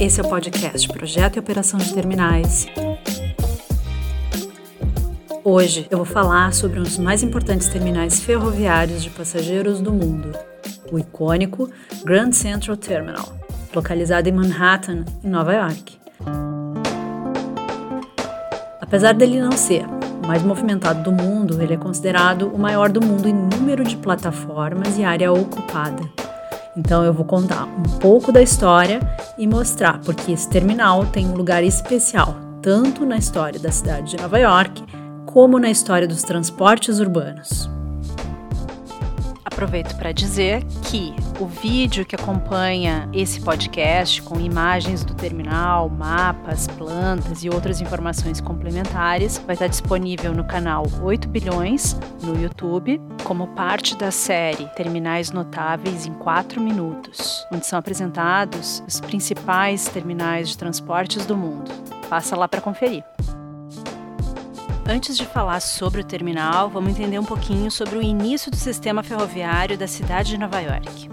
Esse é o podcast Projeto e Operação de Terminais. Hoje eu vou falar sobre um dos mais importantes terminais ferroviários de passageiros do mundo, o icônico Grand Central Terminal, localizado em Manhattan, em Nova York. Apesar dele não ser o mais movimentado do mundo, ele é considerado o maior do mundo em número de plataformas e área ocupada. Então eu vou contar um pouco da história e mostrar porque esse terminal tem um lugar especial, tanto na história da cidade de Nova York, como na história dos transportes urbanos. Aproveito para dizer que o vídeo que acompanha esse podcast, com imagens do terminal, mapas, plantas e outras informações complementares, vai estar disponível no canal 8 Bilhões no YouTube, como parte da série Terminais Notáveis em 4 Minutos, onde são apresentados os principais terminais de transportes do mundo. Passa lá para conferir. Antes de falar sobre o terminal, vamos entender um pouquinho sobre o início do sistema ferroviário da cidade de Nova York.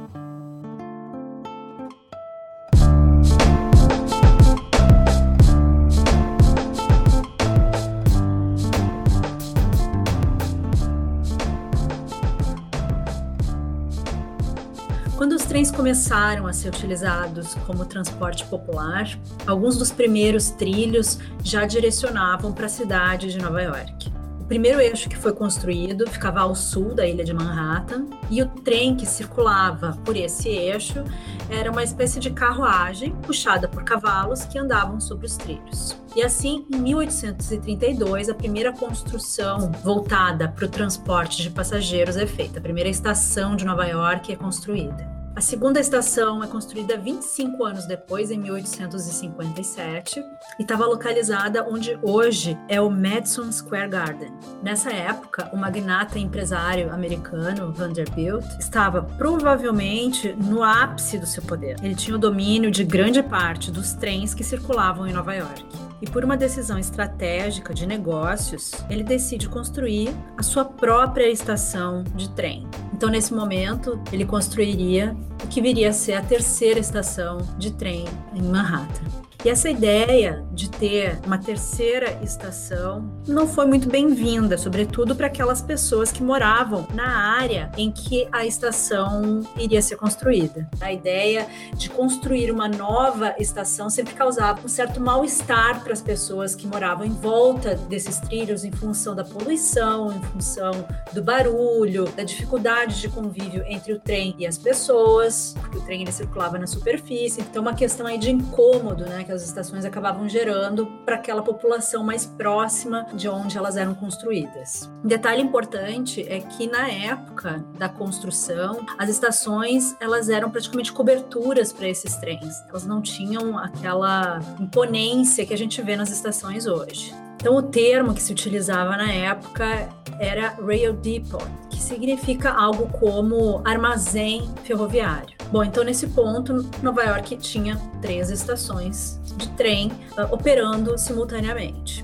Começaram a ser utilizados como transporte popular, alguns dos primeiros trilhos já direcionavam para a cidade de Nova York. O primeiro eixo que foi construído ficava ao sul da ilha de Manhattan e o trem que circulava por esse eixo era uma espécie de carruagem puxada por cavalos que andavam sobre os trilhos. E assim, em 1832, a primeira construção voltada para o transporte de passageiros é feita. A primeira estação de Nova York é construída. A segunda estação é construída 25 anos depois, em 1857, e estava localizada onde hoje é o Madison Square Garden. Nessa época, o magnata empresário americano Vanderbilt estava provavelmente no ápice do seu poder. Ele tinha o domínio de grande parte dos trens que circulavam em Nova York e por uma decisão estratégica de negócios, ele decide construir a sua própria estação de trem. Então, nesse momento, ele construiria o que viria a ser a terceira estação de trem em Manhattan. E essa ideia de ter uma terceira estação não foi muito bem-vinda, sobretudo para aquelas pessoas que moravam na área em que a estação iria ser construída. A ideia de construir uma nova estação sempre causava um certo mal-estar para as pessoas que moravam em volta desses trilhos em função da poluição, em função do barulho, da dificuldade de convívio entre o trem e as pessoas, porque o trem ele circulava na superfície. Então, uma questão aí de incômodo, né? Que as estações acabavam gerando para aquela população mais próxima de onde elas eram construídas. Um detalhe importante é que na época da construção, as estações elas eram praticamente coberturas para esses trens. Elas não tinham aquela imponência que a gente vê nas estações hoje. Então, o termo que se utilizava na época era Rail Depot, que significa algo como armazém ferroviário. Bom, então nesse ponto, Nova York tinha três estações de trem uh, operando simultaneamente.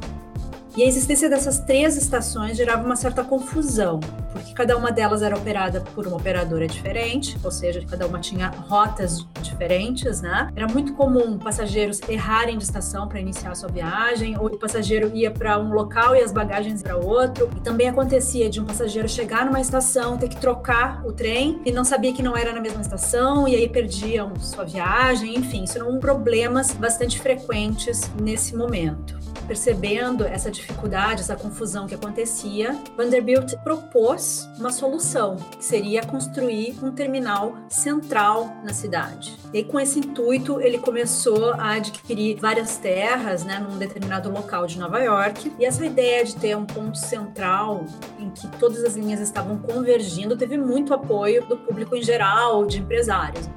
E a existência dessas três estações gerava uma certa confusão, porque cada uma delas era operada por uma operadora diferente, ou seja, cada uma tinha rotas diferentes, né? Era muito comum passageiros errarem de estação para iniciar a sua viagem, ou o passageiro ia para um local e as bagagens para outro. E também acontecia de um passageiro chegar numa estação, ter que trocar o trem e não sabia que não era na mesma estação e aí perdiam sua viagem, enfim, isso eram problemas bastante frequentes nesse momento. Percebendo essa dificuldade, essa confusão que acontecia, Vanderbilt propôs uma solução, que seria construir um terminal central na cidade. E com esse intuito, ele começou a adquirir várias terras, né, num determinado local de Nova York. E essa ideia de ter um ponto central em que todas as linhas estavam convergindo teve muito apoio do público em geral, de empresários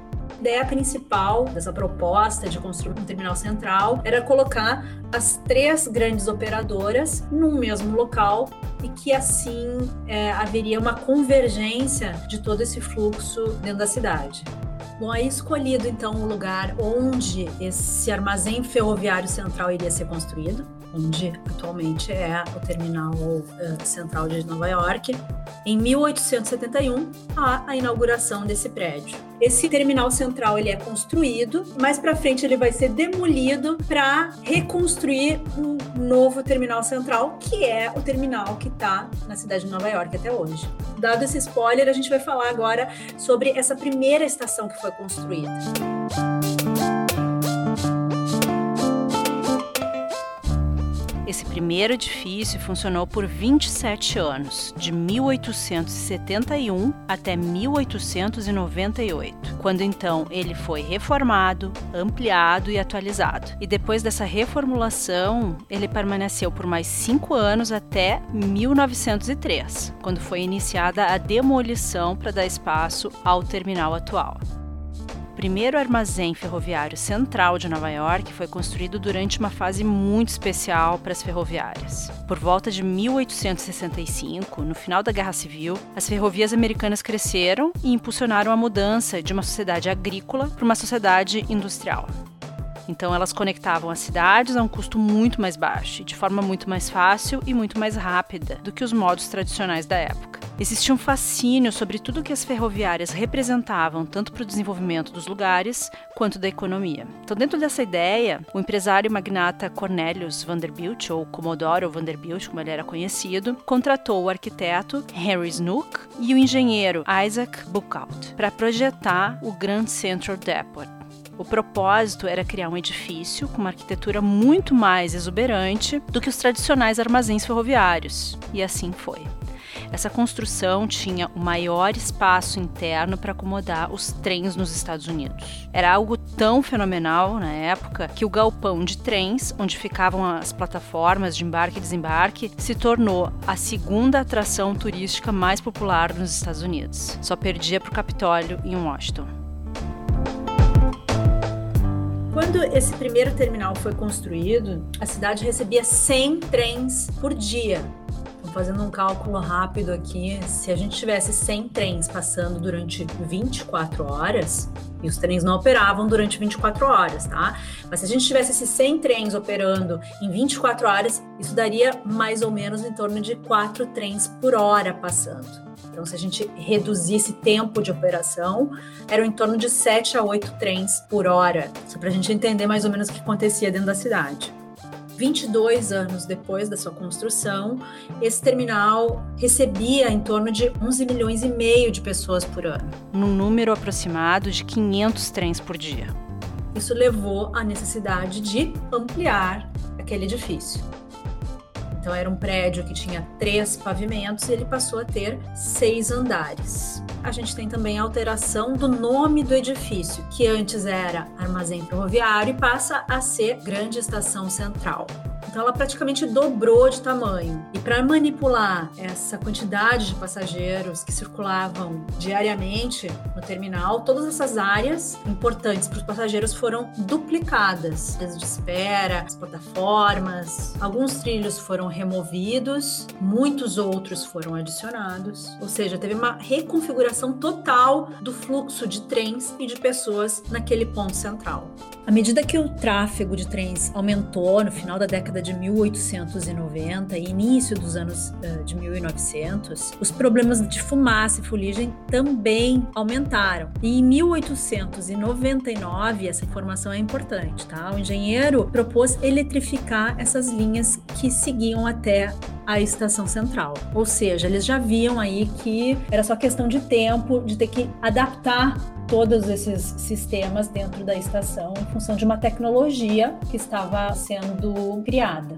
ideia principal dessa proposta de construir um terminal central era colocar as três grandes operadoras num mesmo local e que assim é, haveria uma convergência de todo esse fluxo dentro da cidade. Bom, aí escolhido então o lugar onde esse armazém ferroviário central iria ser construído, onde atualmente é o terminal uh, central de Nova York. Em 1871, há a inauguração desse prédio. Esse terminal central ele é construído, mais para frente ele vai ser demolido para reconstruir um novo terminal central, que é o terminal que está na cidade de Nova York até hoje. Dado esse spoiler, a gente vai falar agora sobre essa primeira estação que foi construída. Esse primeiro edifício funcionou por 27 anos, de 1871 até 1898, quando então ele foi reformado, ampliado e atualizado. E depois dessa reformulação, ele permaneceu por mais cinco anos até 1903, quando foi iniciada a demolição para dar espaço ao terminal atual primeiro armazém ferroviário central de Nova York foi construído durante uma fase muito especial para as ferroviárias. Por volta de 1865, no final da Guerra Civil, as ferrovias americanas cresceram e impulsionaram a mudança de uma sociedade agrícola para uma sociedade industrial. Então elas conectavam as cidades a um custo muito mais baixo, de forma muito mais fácil e muito mais rápida do que os modos tradicionais da época. Existia um fascínio sobre tudo o que as ferroviárias representavam, tanto para o desenvolvimento dos lugares quanto da economia. Então, dentro dessa ideia, o empresário magnata Cornelius Vanderbilt, ou Comodoro Vanderbilt, como ele era conhecido, contratou o arquiteto Henry Snook e o engenheiro Isaac Buckout para projetar o Grand Central Depot, o propósito era criar um edifício com uma arquitetura muito mais exuberante do que os tradicionais armazéns ferroviários. E assim foi. Essa construção tinha o maior espaço interno para acomodar os trens nos Estados Unidos. Era algo tão fenomenal na época que o galpão de trens, onde ficavam as plataformas de embarque e desembarque, se tornou a segunda atração turística mais popular nos Estados Unidos. Só perdia para o Capitólio em Washington. Quando esse primeiro terminal foi construído, a cidade recebia 100 trens por dia fazendo um cálculo rápido aqui, se a gente tivesse 100 trens passando durante 24 horas, e os trens não operavam durante 24 horas, tá? Mas se a gente tivesse esses 100 trens operando em 24 horas, isso daria mais ou menos em torno de 4 trens por hora passando. Então, se a gente reduzisse tempo de operação, era em torno de 7 a 8 trens por hora, só para a gente entender mais ou menos o que acontecia dentro da cidade. 22 anos depois da sua construção, esse terminal recebia em torno de 11 milhões e meio de pessoas por ano. Num número aproximado de 500 trens por dia. Isso levou à necessidade de ampliar aquele edifício. Então, era um prédio que tinha três pavimentos e ele passou a ter seis andares. A gente tem também a alteração do nome do edifício, que antes era Armazém Ferroviário e passa a ser Grande Estação Central. Então ela praticamente dobrou de tamanho. E para manipular essa quantidade de passageiros que circulavam diariamente no terminal, todas essas áreas importantes para os passageiros foram duplicadas. As de espera, as plataformas, alguns trilhos foram removidos, muitos outros foram adicionados. Ou seja, teve uma reconfiguração total do fluxo de trens e de pessoas naquele ponto central. À medida que o tráfego de trens aumentou no final da década de 1890 e início dos anos uh, de 1900, os problemas de fumaça e fuligem também aumentaram. E em 1899, essa informação é importante, tá? O engenheiro propôs eletrificar essas linhas que seguiam até a estação central. Ou seja, eles já viam aí que era só questão de tempo de ter que adaptar todos esses sistemas dentro da estação em função de uma tecnologia que estava sendo criada.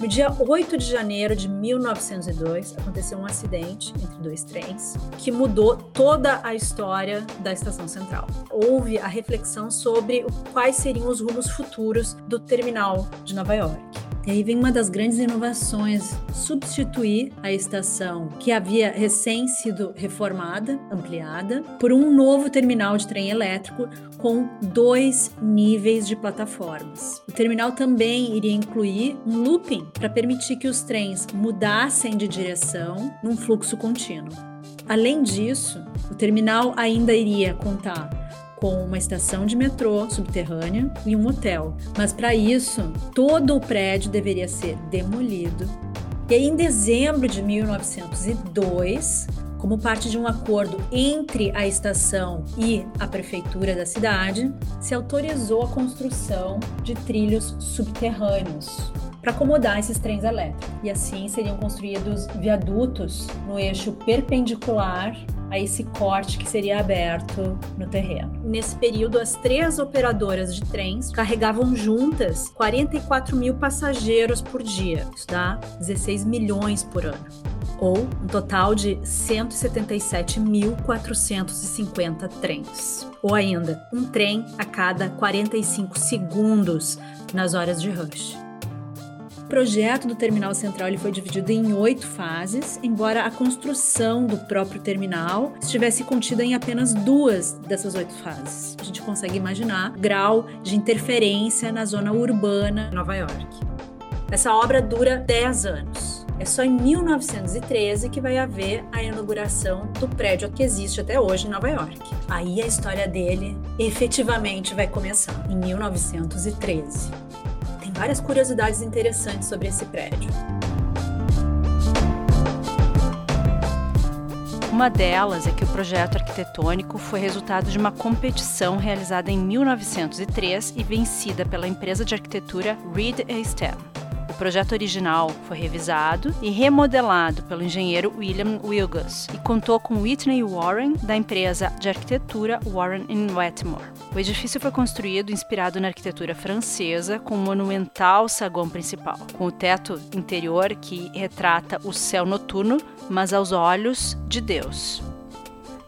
No dia 8 de janeiro de 1902, aconteceu um acidente entre dois trens que mudou toda a história da estação central. Houve a reflexão sobre quais seriam os rumos futuros do terminal de Nova York. E aí vem uma das grandes inovações, substituir a estação que havia recém sido reformada, ampliada, por um novo terminal de trem elétrico com dois níveis de plataformas. O terminal também iria incluir um looping para permitir que os trens mudassem de direção num fluxo contínuo. Além disso, o terminal ainda iria contar com uma estação de metrô subterrânea e um hotel. Mas para isso, todo o prédio deveria ser demolido. E aí, em dezembro de 1902, como parte de um acordo entre a estação e a prefeitura da cidade, se autorizou a construção de trilhos subterrâneos para acomodar esses trens elétricos. E assim seriam construídos viadutos no eixo perpendicular a esse corte que seria aberto no terreno. Nesse período, as três operadoras de trens carregavam juntas 44 mil passageiros por dia, isso dá 16 milhões por ano ou um total de 177.450 trens. Ou ainda, um trem a cada 45 segundos nas horas de rush. Projeto do terminal central ele foi dividido em oito fases, embora a construção do próprio terminal estivesse contida em apenas duas dessas oito fases. A gente consegue imaginar o grau de interferência na zona urbana de Nova York. Essa obra dura 10 anos. É só em 1913 que vai haver a inauguração do prédio que existe até hoje em Nova York. Aí a história dele efetivamente vai começar, em 1913. Várias curiosidades interessantes sobre esse prédio. Uma delas é que o projeto arquitetônico foi resultado de uma competição realizada em 1903 e vencida pela empresa de arquitetura Reed Stem. O projeto original foi revisado e remodelado pelo engenheiro William Wilgus e contou com Whitney Warren, da empresa de arquitetura Warren Wetmore. O edifício foi construído inspirado na arquitetura francesa, com um monumental saguão principal, com o teto interior que retrata o céu noturno, mas aos olhos de Deus.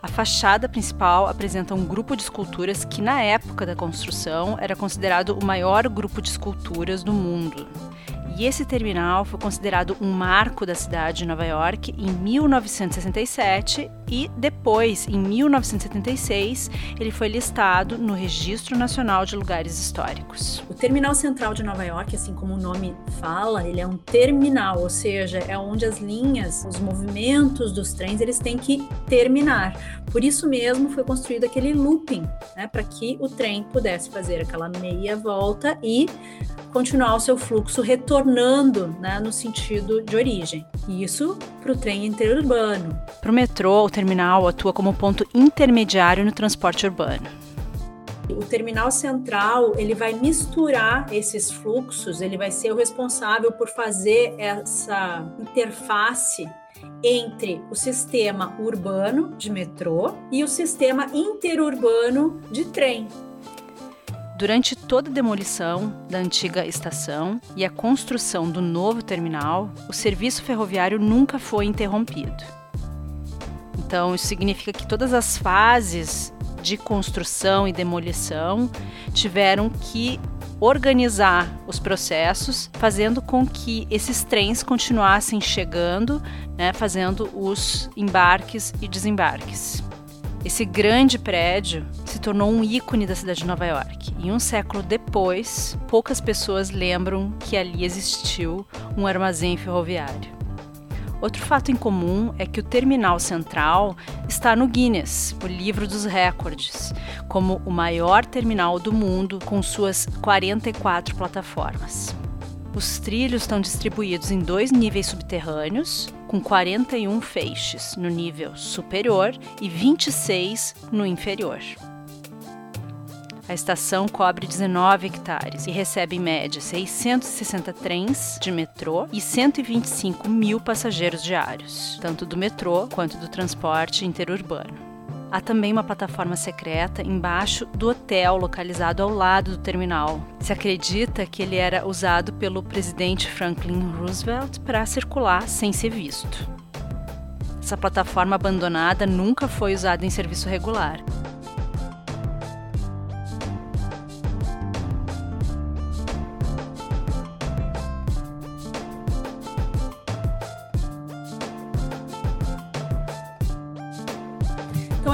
A fachada principal apresenta um grupo de esculturas que, na época da construção, era considerado o maior grupo de esculturas do mundo. E esse terminal foi considerado um marco da cidade de Nova York em 1967 e depois, em 1976, ele foi listado no Registro Nacional de Lugares Históricos. O Terminal Central de Nova York, assim como o nome fala, ele é um terminal, ou seja, é onde as linhas, os movimentos dos trens, eles têm que terminar. Por isso mesmo foi construído aquele looping, né, para que o trem pudesse fazer aquela meia volta e continuar o seu fluxo retornando né, no sentido de origem. Isso para o trem interurbano. Para o metrô, o terminal atua como ponto intermediário no transporte urbano. O terminal central ele vai misturar esses fluxos, ele vai ser o responsável por fazer essa interface entre o sistema urbano de metrô e o sistema interurbano de trem. Durante toda a demolição da antiga estação e a construção do novo terminal, o serviço ferroviário nunca foi interrompido. Então, isso significa que todas as fases de construção e demolição tiveram que organizar os processos, fazendo com que esses trens continuassem chegando, né, fazendo os embarques e desembarques. Esse grande prédio tornou um ícone da cidade de Nova York. E um século depois, poucas pessoas lembram que ali existiu um armazém ferroviário. Outro fato em comum é que o terminal central está no Guinness, o livro dos recordes, como o maior terminal do mundo com suas 44 plataformas. Os trilhos estão distribuídos em dois níveis subterrâneos, com 41 feixes no nível superior e 26 no inferior. A estação cobre 19 hectares e recebe em média 660 trens de metrô e 125 mil passageiros diários, tanto do metrô quanto do transporte interurbano. Há também uma plataforma secreta embaixo do hotel localizado ao lado do terminal. Se acredita que ele era usado pelo presidente Franklin Roosevelt para circular sem ser visto. Essa plataforma abandonada nunca foi usada em serviço regular.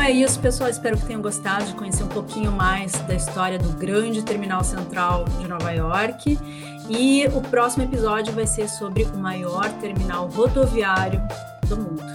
É isso, pessoal. Espero que tenham gostado de conhecer um pouquinho mais da história do grande terminal central de Nova York. E o próximo episódio vai ser sobre o maior terminal rodoviário do mundo.